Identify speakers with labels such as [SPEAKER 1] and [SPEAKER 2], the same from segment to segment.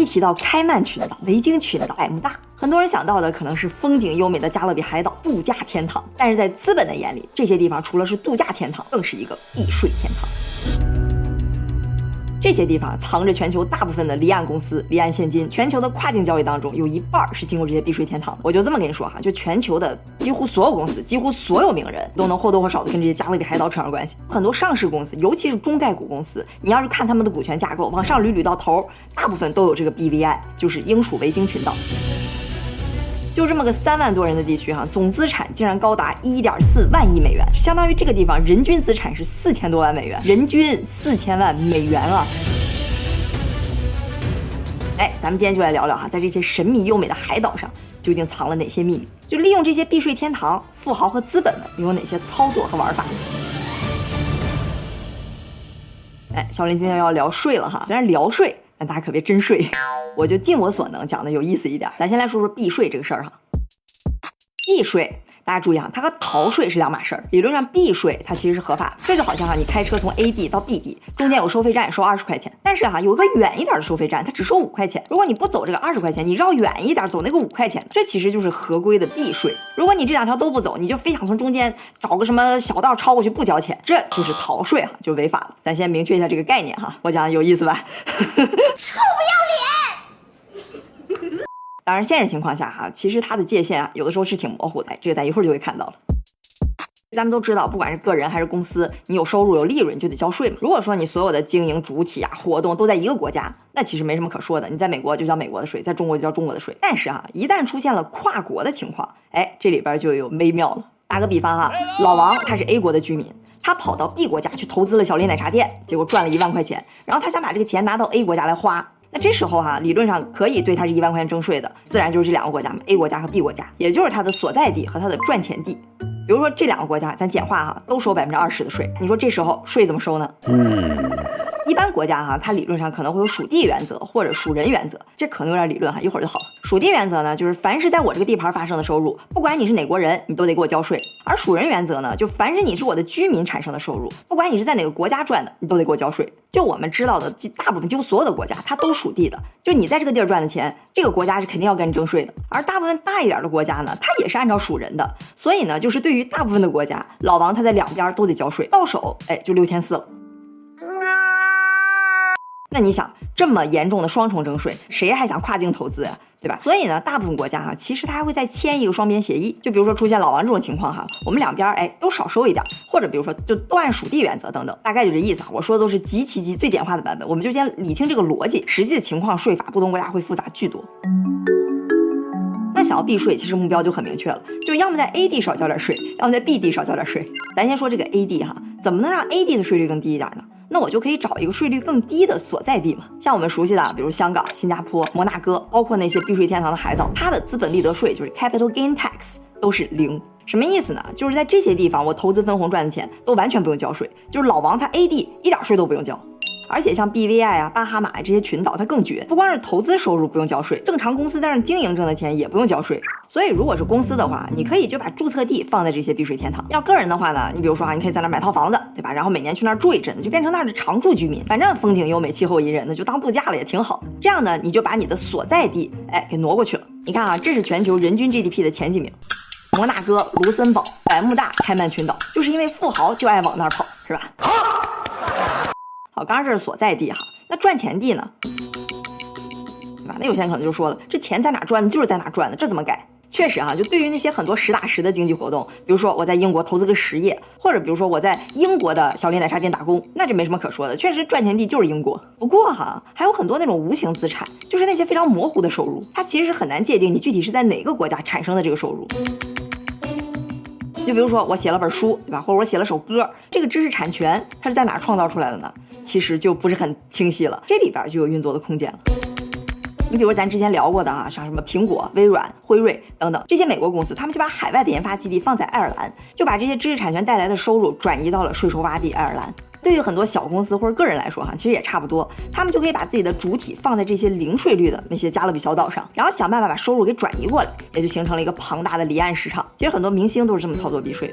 [SPEAKER 1] 一提到开曼群岛、维京群岛、百慕大，很多人想到的可能是风景优美的加勒比海岛、度假天堂。但是在资本的眼里，这些地方除了是度假天堂，更是一个避税天堂。这些地方藏着全球大部分的离岸公司、离岸现金，全球的跨境交易当中有一半是经过这些避税天堂。我就这么跟你说哈，就全球的几乎所有公司、几乎所有名人都能或多或少的跟这些加勒比海岛扯上关系。很多上市公司，尤其是中概股公司，你要是看他们的股权架构，往上捋捋到头，大部分都有这个 BVI，就是英属维京群岛。就这么个三万多人的地区哈，总资产竟然高达一点四万亿美元，相当于这个地方人均资产是四千多万美元，人均四千万美元啊！哎，咱们今天就来聊聊哈，在这些神秘优美的海岛上，究竟藏了哪些秘密？就利用这些避税天堂，富豪和资本们有哪些操作和玩法？哎，小林今天要聊税了哈，虽然聊税。但大家可别真睡，我就尽我所能讲的有意思一点。咱先来说说避税这个事儿哈，避税。大家注意啊，它和逃税是两码事儿。理论上避税它其实是合法，这就好像哈，你开车从 A 地到 B 地，中间有收费站收二十块钱，但是哈有一个远一点的收费站，它只收五块钱。如果你不走这个二十块钱，你绕远一点走那个五块钱，这其实就是合规的避税。如果你这两条都不走，你就非想从中间找个什么小道超过去不交钱，这就是逃税哈，就违法了。咱先明确一下这个概念哈，我讲的有意思吧？臭不要脸！当然，现实情况下哈，其实它的界限啊，有的时候是挺模糊的。这个咱一会儿就会看到了。咱们都知道，不管是个人还是公司，你有收入有利润就得交税嘛。如果说你所有的经营主体啊活动都在一个国家，那其实没什么可说的。你在美国就交美国的税，在中国就交中国的税。但是哈，一旦出现了跨国的情况，哎，这里边就有微妙了。打个比方哈，老王他是 A 国的居民，他跑到 B 国家去投资了小林奶茶店，结果赚了一万块钱，然后他想把这个钱拿到 A 国家来花。那这时候哈，理论上可以对它是一万块钱征税的，自然就是这两个国家嘛，A 国家和 B 国家，也就是它的所在地和它的赚钱地。比如说这两个国家，咱简化哈，都收百分之二十的税。你说这时候税怎么收呢？嗯。一般国家哈，它理论上可能会有属地原则或者属人原则，这可能有点理论哈，一会儿就好了。属地原则呢，就是凡是在我这个地盘发生的收入，不管你是哪国人，你都得给我交税；而属人原则呢，就凡是你是我的居民产生的收入，不管你是在哪个国家赚的，你都得给我交税。就我们知道的，大部分几乎所有的国家，它都属地的，就你在这个地儿赚的钱，这个国家是肯定要跟你征税的。而大部分大一点的国家呢，它也是按照属人的，所以呢，就是对于大部分的国家，老王他在两边都得交税，到手哎就六千四了。那你想这么严重的双重征税，谁还想跨境投资呀？对吧？所以呢，大部分国家哈，其实他还会再签一个双边协议。就比如说出现老王这种情况哈，我们两边哎都少收一点，或者比如说就都按属地原则等等，大概就这意思啊。我说的都是极其极最简化的版本，我们就先理清这个逻辑。实际的情况，税法不同国家会复杂巨多。那想要避税，其实目标就很明确了，就要么在 A 地少交点税，要么在 B 地少交点税。咱先说这个 A 地哈，怎么能让 A 地的税率更低一点呢？那我就可以找一个税率更低的所在地嘛，像我们熟悉的，比如香港、新加坡、摩纳哥，包括那些避税天堂的海岛，它的资本利得税就是 capital gain tax 都是零。什么意思呢？就是在这些地方，我投资分红赚的钱都完全不用交税，就是老王他 A D 一点税都不用交。而且像 BVI 啊、巴哈马这些群岛，它更绝，不光是投资收入不用交税，正常公司在那经营挣的钱也不用交税。所以如果是公司的话，你可以就把注册地放在这些避税天堂。要个人的话呢，你比如说啊，你可以在那买套房子，对吧？然后每年去那儿住一阵子，就变成那儿的常住居民。反正风景优美，气候宜人，那就当度假了也挺好。这样呢，你就把你的所在地哎给挪过去了。你看啊，这是全球人均 GDP 的前几名：摩纳哥、卢森堡、百慕大、开曼群岛，就是因为富豪就爱往那儿跑，是吧？好，刚刚这是所在地哈。那赚钱地呢？对吧？那有些人可能就说了，这钱在哪赚的，就是在哪赚的，这怎么改？确实哈，就对于那些很多实打实的经济活动，比如说我在英国投资个实业，或者比如说我在英国的小林奶茶店打工，那这没什么可说的，确实赚钱地就是英国。不过哈，还有很多那种无形资产，就是那些非常模糊的收入，它其实是很难界定你具体是在哪个国家产生的这个收入。就比如说我写了本书，对吧？或者我写了首歌，这个知识产权它是在哪创造出来的呢？其实就不是很清晰了，这里边就有运作的空间了。你比如咱之前聊过的啊，像什么苹果、微软、辉瑞等等这些美国公司，他们就把海外的研发基地放在爱尔兰，就把这些知识产权带来的收入转移到了税收洼地爱尔兰。对于很多小公司或者个人来说，哈，其实也差不多，他们就可以把自己的主体放在这些零税率的那些加勒比小岛上，然后想办法把收入给转移过来，也就形成了一个庞大的离岸市场。其实很多明星都是这么操作避税。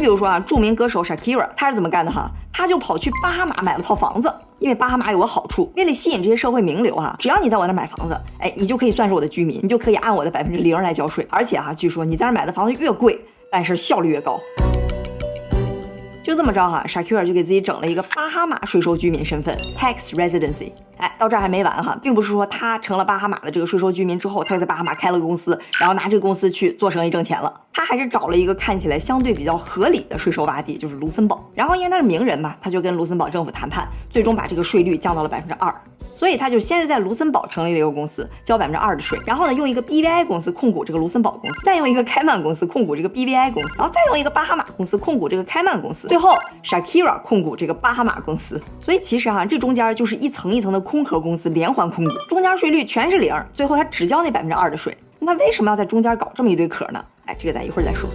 [SPEAKER 1] 比如说啊，著名歌手 Shakira，他是怎么干的哈？他就跑去巴哈马买了套房子，因为巴哈马有个好处，为了吸引这些社会名流哈，只要你在我那买房子，哎，你就可以算是我的居民，你就可以按我的百分之零来交税，而且哈，据说你在那买的房子越贵，办事效率越高。就这么着哈，Shakir 就给自己整了一个巴哈马税收居民身份 （tax residency）。哎，到这儿还没完哈，并不是说他成了巴哈马的这个税收居民之后，他就在巴哈马开了个公司，然后拿这个公司去做生意挣钱了。他还是找了一个看起来相对比较合理的税收洼地，就是卢森堡。然后因为他是名人嘛，他就跟卢森堡政府谈判，最终把这个税率降到了百分之二。所以他就先是在卢森堡成立了一个公司，交百分之二的税，然后呢用一个 BVI 公司控股这个卢森堡公司，再用一个开曼公司控股这个 BVI 公司，然后再用一个巴哈马公司控股这个开曼公司，最后 Shakira 控股这个巴哈马公司。所以其实哈，这中间就是一层一层的空壳公司连环控股，中间税率全是零，最后他只交那百分之二的税。那为什么要在中间搞这么一堆壳呢？哎，这个咱一会儿再说。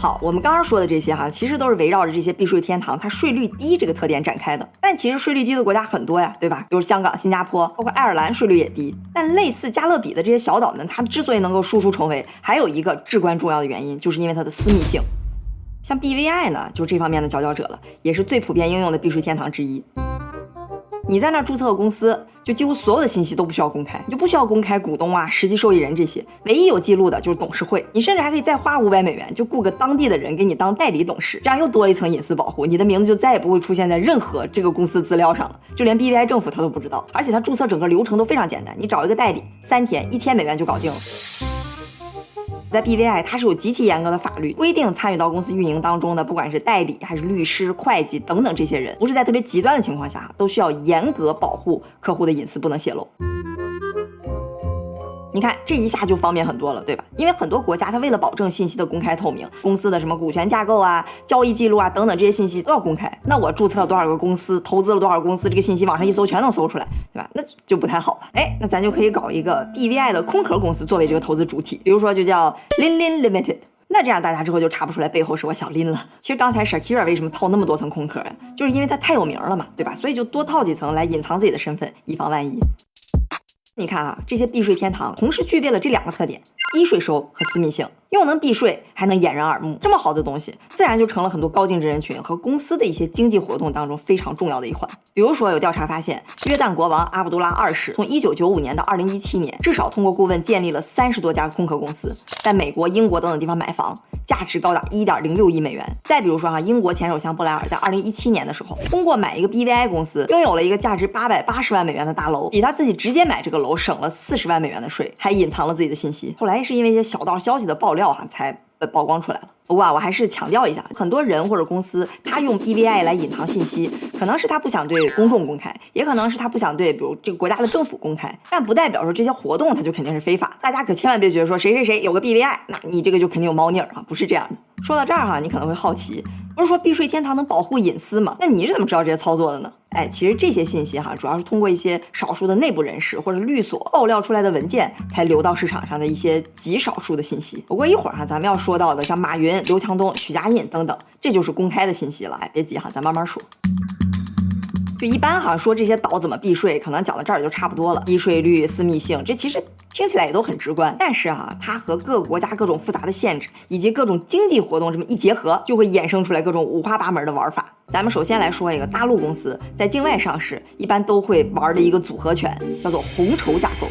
[SPEAKER 1] 好，我们刚刚说的这些哈，其实都是围绕着这些避税天堂它税率低这个特点展开的。但其实税率低的国家很多呀，对吧？比如香港、新加坡，包括爱尔兰，税率也低。但类似加勒比的这些小岛们，它之所以能够输出重围，还有一个至关重要的原因，就是因为它的私密性。像 BVI 呢，就是这方面的佼佼者了，也是最普遍应用的避税天堂之一。你在那儿注册个公司，就几乎所有的信息都不需要公开，你就不需要公开股东啊、实际受益人这些，唯一有记录的就是董事会。你甚至还可以再花五百美元，就雇个当地的人给你当代理董事，这样又多了一层隐私保护，你的名字就再也不会出现在任何这个公司资料上了，就连 BVI 政府他都不知道。而且他注册整个流程都非常简单，你找一个代理，三天一千美元就搞定了。在 BVI，它是有极其严格的法律规定，参与到公司运营当中的，不管是代理还是律师、会计等等这些人，不是在特别极端的情况下，都需要严格保护客户的隐私，不能泄露。你看这一下就方便很多了，对吧？因为很多国家它为了保证信息的公开透明，公司的什么股权架构啊、交易记录啊等等这些信息都要公开。那我注册了多少个公司，投资了多少公司，这个信息网上一搜全能搜出来，对吧？那就不太好了。哎，那咱就可以搞一个 BVI 的空壳公司作为这个投资主体，比如说就叫 Lin Lin Limited。那这样大家之后就查不出来背后是我小林了。其实刚才 Shakira 为什么套那么多层空壳呀？就是因为他太有名了嘛，对吧？所以就多套几层来隐藏自己的身份，以防万一。你看啊，这些避税天堂同时具备了这两个特点：低税收和私密性。又能避税，还能掩人耳目，这么好的东西，自然就成了很多高净值人群和公司的一些经济活动当中非常重要的一环。比如说，有调查发现，约旦国王阿卜杜拉二世从一九九五年到二零一七年，至少通过顾问建立了三十多家空壳公司，在美国、英国等等地方买房，价值高达一点零六亿美元。再比如说哈，英国前首相布莱尔在二零一七年的时候，通过买一个 BVI 公司，拥有了一个价值八百八十万美元的大楼，比他自己直接买这个楼省了四十万美元的税，还隐藏了自己的信息。后来是因为一些小道消息的爆料哈，才。呃，曝光出来了。不过啊，我还是强调一下，很多人或者公司，他用 BVI 来隐藏信息，可能是他不想对公众公开，也可能是他不想对，比如这个国家的政府公开。但不代表说这些活动他就肯定是非法。大家可千万别觉得说谁谁谁有个 BVI，那你这个就肯定有猫腻儿啊，不是这样的。说到这儿哈，你可能会好奇，不是说避税天堂能保护隐私吗？那你是怎么知道这些操作的呢？哎，其实这些信息哈，主要是通过一些少数的内部人士或者律所爆料出来的文件，才流到市场上的一些极少数的信息。不过一会儿哈，咱们要说到的像马云、刘强东、许家印等等，这就是公开的信息了。哎，别急哈，咱慢慢说。就一般哈说这些岛怎么避税，可能讲到这儿也就差不多了。低税率、私密性，这其实听起来也都很直观。但是哈，它和各个国家各种复杂的限制以及各种经济活动这么一结合，就会衍生出来各种五花八门的玩法。咱们首先来说一个大陆公司在境外上市，一般都会玩的一个组合拳，叫做红筹架构。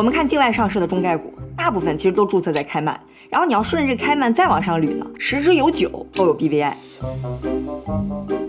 [SPEAKER 1] 我们看境外上市的中概股，大部分其实都注册在开曼，然后你要顺着开曼再往上捋呢，十之有九都有 BVI。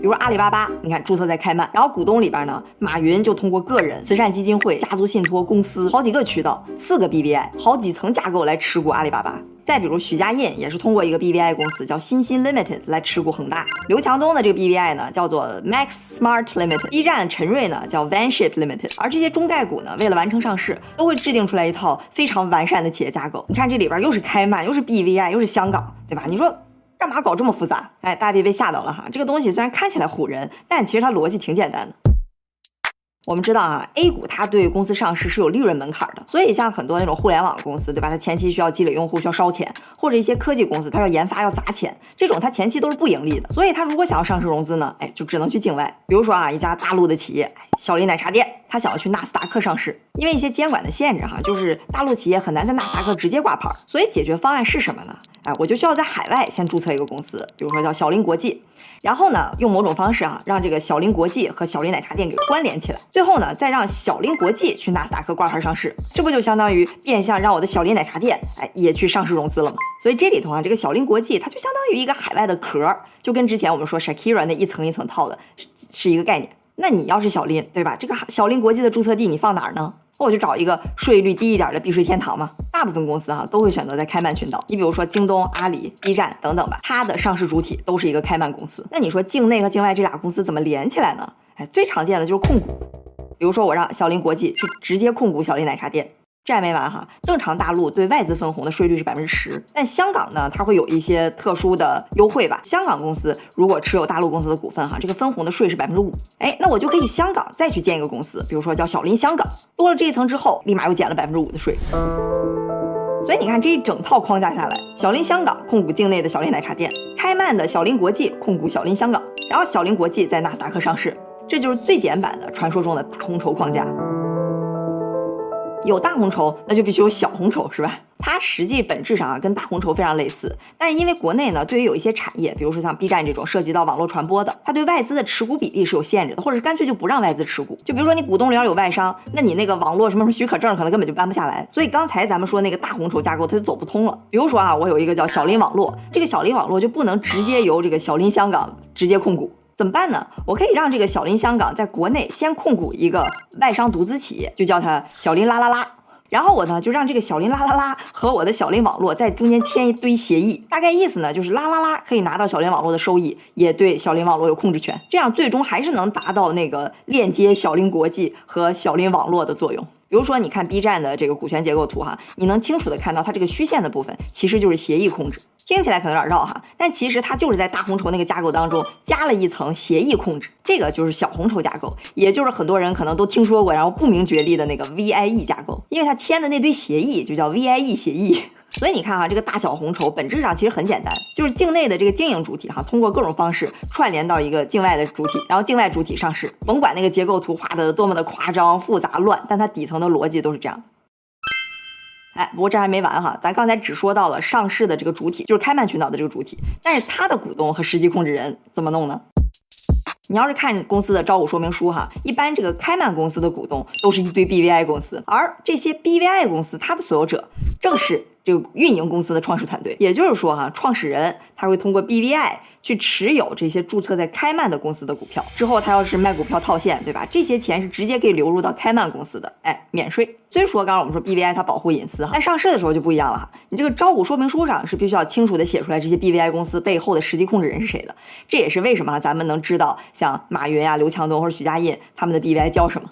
[SPEAKER 1] 比如阿里巴巴，你看注册在开曼，然后股东里边呢，马云就通过个人、慈善基金会、家族信托公司好几个渠道，四个 BVI，好几层架构来持股阿里巴巴。再比如许家印也是通过一个 BVI 公司叫新新 Limited 来持股恒大。刘强东的这个 BVI 呢叫做 Max Smart Limited。B 站陈瑞呢叫 Vanship Limited。而这些中概股呢，为了完成上市，都会制定出来一套非常完善的企业架构。你看这里边又是开曼，又是 BVI，又是香港，对吧？你说。干嘛搞这么复杂？哎，大家别被吓到了哈！这个东西虽然看起来唬人，但其实它逻辑挺简单的。我们知道啊，A 股它对公司上市是有利润门槛的，所以像很多那种互联网公司，对吧？它前期需要积累用户，需要烧钱，或者一些科技公司，它要研发要砸钱，这种它前期都是不盈利的。所以它如果想要上市融资呢，哎，就只能去境外。比如说啊，一家大陆的企业，小林奶茶店，他想要去纳斯达克上市，因为一些监管的限制哈，就是大陆企业很难在纳斯达克直接挂牌。所以解决方案是什么呢？哎，我就需要在海外先注册一个公司，比如说叫小林国际。然后呢，用某种方式啊，让这个小林国际和小林奶茶店给关联起来。最后呢，再让小林国际去纳斯达克挂牌上市，这不就相当于变相让我的小林奶茶店哎也去上市融资了吗？所以这里头啊，这个小林国际它就相当于一个海外的壳，就跟之前我们说 Shakira 那一层一层套的是是一个概念。那你要是小林，对吧？这个小林国际的注册地你放哪儿呢？我就找一个税率低一点的避税天堂嘛。大部分公司哈都会选择在开曼群岛。你比如说京东、阿里、B 站等等吧，它的上市主体都是一个开曼公司。那你说境内和境外这俩公司怎么连起来呢？哎，最常见的就是控股。比如说我让小林国际去直接控股小林奶茶店。这还没完哈，正常大陆对外资分红的税率是百分之十，但香港呢，它会有一些特殊的优惠吧。香港公司如果持有大陆公司的股份哈，这个分红的税是百分之五。哎，那我就可以香港再去建一个公司，比如说叫小林香港，多了这一层之后，立马又减了百分之五的税。所以你看这一整套框架下来，小林香港控股境内的小林奶茶店，开曼的小林国际控股小林香港，然后小林国际在纳斯达克上市，这就是最简版的传说中的大红筹框架。有大红筹，那就必须有小红筹，是吧？它实际本质上啊，跟大红筹非常类似，但是因为国内呢，对于有一些产业，比如说像 B 站这种涉及到网络传播的，它对外资的持股比例是有限制的，或者是干脆就不让外资持股。就比如说你股东里要有外商，那你那个网络什么什么许可证可能根本就办不下来。所以刚才咱们说那个大红筹架构，它就走不通了。比如说啊，我有一个叫小林网络，这个小林网络就不能直接由这个小林香港直接控股。怎么办呢？我可以让这个小林香港在国内先控股一个外商独资企业，就叫它小林啦啦啦。然后我呢就让这个小林啦啦啦和我的小林网络在中间签一堆协议，大概意思呢就是啦啦啦可以拿到小林网络的收益，也对小林网络有控制权，这样最终还是能达到那个链接小林国际和小林网络的作用。比如说，你看 B 站的这个股权结构图哈，你能清楚的看到它这个虚线的部分其实就是协议控制，听起来可能有点绕哈，但其实它就是在大红筹那个架构当中加了一层协议控制，这个就是小红筹架构，也就是很多人可能都听说过，然后不明觉厉的那个 VIE 架构，因为它签的那堆协议就叫 VIE 协议。所以你看哈，这个大小红筹本质上其实很简单，就是境内的这个经营主体哈，通过各种方式串联到一个境外的主体，然后境外主体上市。甭管那个结构图画的多么的夸张、复杂、乱，但它底层的逻辑都是这样。哎，不过这还没完哈，咱刚才只说到了上市的这个主体，就是开曼群岛的这个主体，但是它的股东和实际控制人怎么弄呢？你要是看公司的招股说明书哈，一般这个开曼公司的股东都是一堆 BVI 公司，而这些 BVI 公司它的所有者正是。这个运营公司的创始团队，也就是说哈，创始人他会通过 BVI 去持有这些注册在开曼的公司的股票，之后他要是卖股票套现，对吧？这些钱是直接可以流入到开曼公司的，哎，免税。虽说刚刚我们说 BVI 它保护隐私哈，但上市的时候就不一样了哈，你这个招股说明书上是必须要清楚的写出来这些 BVI 公司背后的实际控制人是谁的，这也是为什么咱们能知道像马云啊、刘强东或者许家印他们的 BVI 叫什么。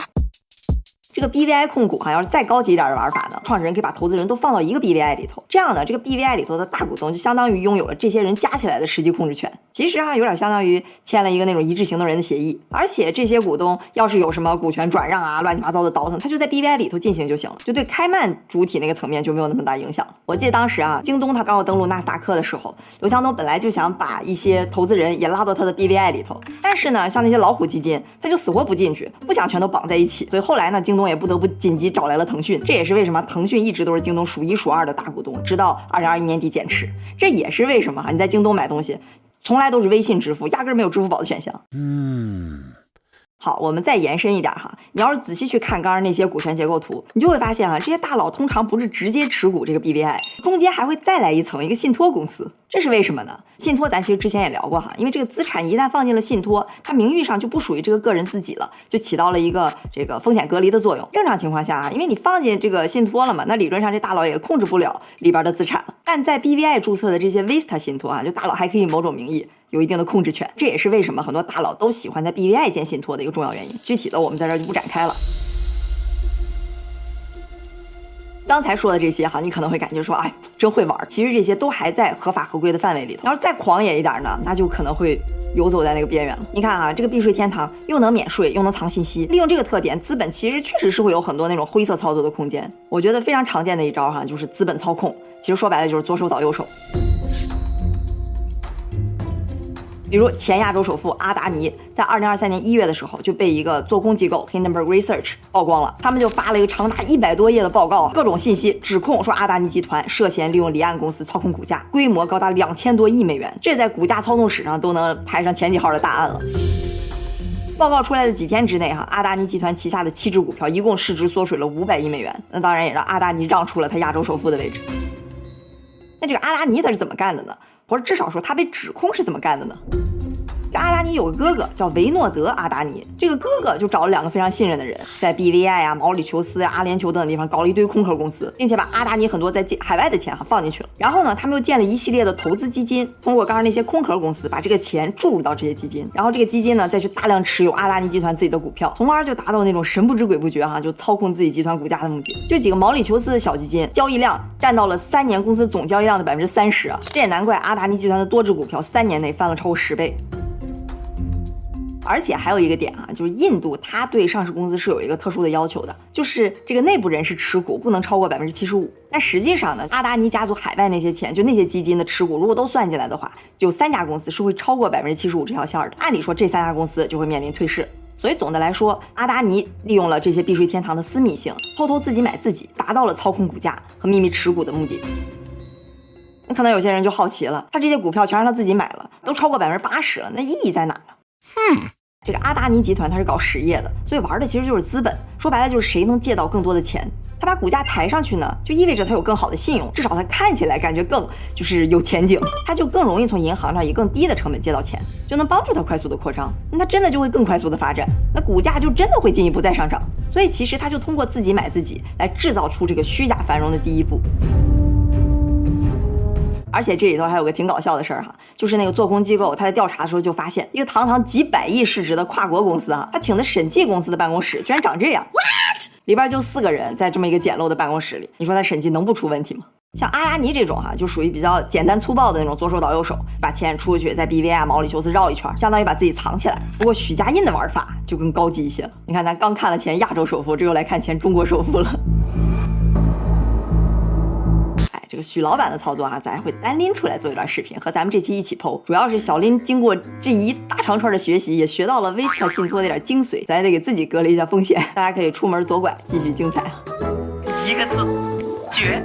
[SPEAKER 1] 这个 BVI 控股哈，要是再高级一点的玩法呢，创始人可以把投资人都放到一个 BVI 里头，这样呢，这个 BVI 里头的大股东就相当于拥有了这些人加起来的实际控制权。其实哈，有点相当于签了一个那种一致行动人的协议，而且这些股东要是有什么股权转让啊、乱七八糟的倒腾，他就在 BVI 里头进行就行了，就对开曼主体那个层面就没有那么大影响。我记得当时啊，京东他刚要登陆纳斯达克的时候，刘强东本来就想把一些投资人也拉到他的 BVI 里头，但是呢，像那些老虎基金，他就死活不进去，不想全都绑在一起，所以后来呢，京东也不得不紧。急找来了腾讯，这也是为什么腾讯一直都是京东数一数二的大股东，直到二零二一年底减持。这也是为什么哈，你在京东买东西，从来都是微信支付，压根没有支付宝的选项。嗯。好，我们再延伸一点哈，你要是仔细去看刚刚那些股权结构图，你就会发现啊，这些大佬通常不是直接持股这个 BVI，中间还会再来一层一个信托公司，这是为什么呢？信托咱其实之前也聊过哈，因为这个资产一旦放进了信托，它名誉上就不属于这个个人自己了，就起到了一个这个风险隔离的作用。正常情况下啊，因为你放进这个信托了嘛，那理论上这大佬也控制不了里边的资产。但在 BVI 注册的这些 Vista 信托啊，就大佬还可以某种名义。有一定的控制权，这也是为什么很多大佬都喜欢在 BVI 建信托的一个重要原因。具体的我们在这儿就不展开了。刚才说的这些哈，你可能会感觉说，哎，真会玩。其实这些都还在合法合规的范围里头。要是再狂野一点呢，那就可能会游走在那个边缘了。你看啊，这个避税天堂又能免税又能藏信息，利用这个特点，资本其实确实是会有很多那种灰色操作的空间。我觉得非常常见的一招哈，就是资本操控。其实说白了就是左手倒右手。比如前亚洲首富阿达尼，在二零二三年一月的时候就被一个做空机构 Hindenburg Research 曝光了，他们就发了一个长达一百多页的报告，各种信息指控说阿达尼集团涉嫌利用离岸公司操控股价，规模高达两千多亿美元，这在股价操纵史上都能排上前几号的大案了。报告出来的几天之内，哈，阿达尼集团旗下的七只股票一共市值缩水了五百亿美元，那当然也让阿达尼让出了他亚洲首富的位置。那这个阿达尼他是怎么干的呢？或者至少说他被指控是怎么干的呢？阿达尼有个哥哥叫维诺德·阿达尼，这个哥哥就找了两个非常信任的人，在 BVI 啊、毛里求斯啊、阿联酋等等地方搞了一堆空壳公司，并且把阿达尼很多在海外的钱哈放进去了。然后呢，他们又建了一系列的投资基金，通过刚刚那些空壳公司把这个钱注入到这些基金，然后这个基金呢再去大量持有阿达尼集团自己的股票，从而就达到那种神不知鬼不觉哈就操控自己集团股价的目的。就几个毛里求斯的小基金，交易量占到了三年公司总交易量的百分之三十，这也难怪阿达尼集团的多只股票三年内翻了超过十倍。而且还有一个点啊，就是印度它对上市公司是有一个特殊的要求的，就是这个内部人士持股不能超过百分之七十五。但实际上呢，阿达尼家族海外那些钱，就那些基金的持股，如果都算进来的话，就三家公司是会超过百分之七十五这条线的。按理说，这三家公司就会面临退市。所以总的来说，阿达尼利用了这些避税天堂的私密性，偷偷自己买自己，达到了操控股价和秘密持股的目的。那可能有些人就好奇了，他这些股票全让他自己买了，都超过百分之八十了，那意义在哪呢？哼。这个阿达尼集团它是搞实业的，所以玩的其实就是资本。说白了就是谁能借到更多的钱，他把股价抬上去呢，就意味着他有更好的信用，至少他看起来感觉更就是有前景，他就更容易从银行上以更低的成本借到钱，就能帮助他快速的扩张。那他真的就会更快速的发展，那股价就真的会进一步再上涨。所以其实他就通过自己买自己来制造出这个虚假繁荣的第一步。而且这里头还有个挺搞笑的事儿哈，就是那个做空机构，他在调查的时候就发现，一个堂堂几百亿市值的跨国公司啊，他请的审计公司的办公室居然长这样，what？里边就四个人在这么一个简陋的办公室里，你说他审计能不出问题吗？像阿达尼这种哈，就属于比较简单粗暴的那种左手倒右手，把钱出去，在 BVI 啊、毛里求斯绕一圈，相当于把自己藏起来。不过许家印的玩法就更高级一些了。你看，咱刚看了前亚洲首富，这又来看前中国首富了。个许老板的操作哈，咱会单拎出来做一段视频，和咱们这期一起剖。主要是小林经过这一大长串的学习，也学到了 Vista 信托那点精髓，咱也得给自己隔离一下风险。大家可以出门左拐，继续精彩。一个字，绝。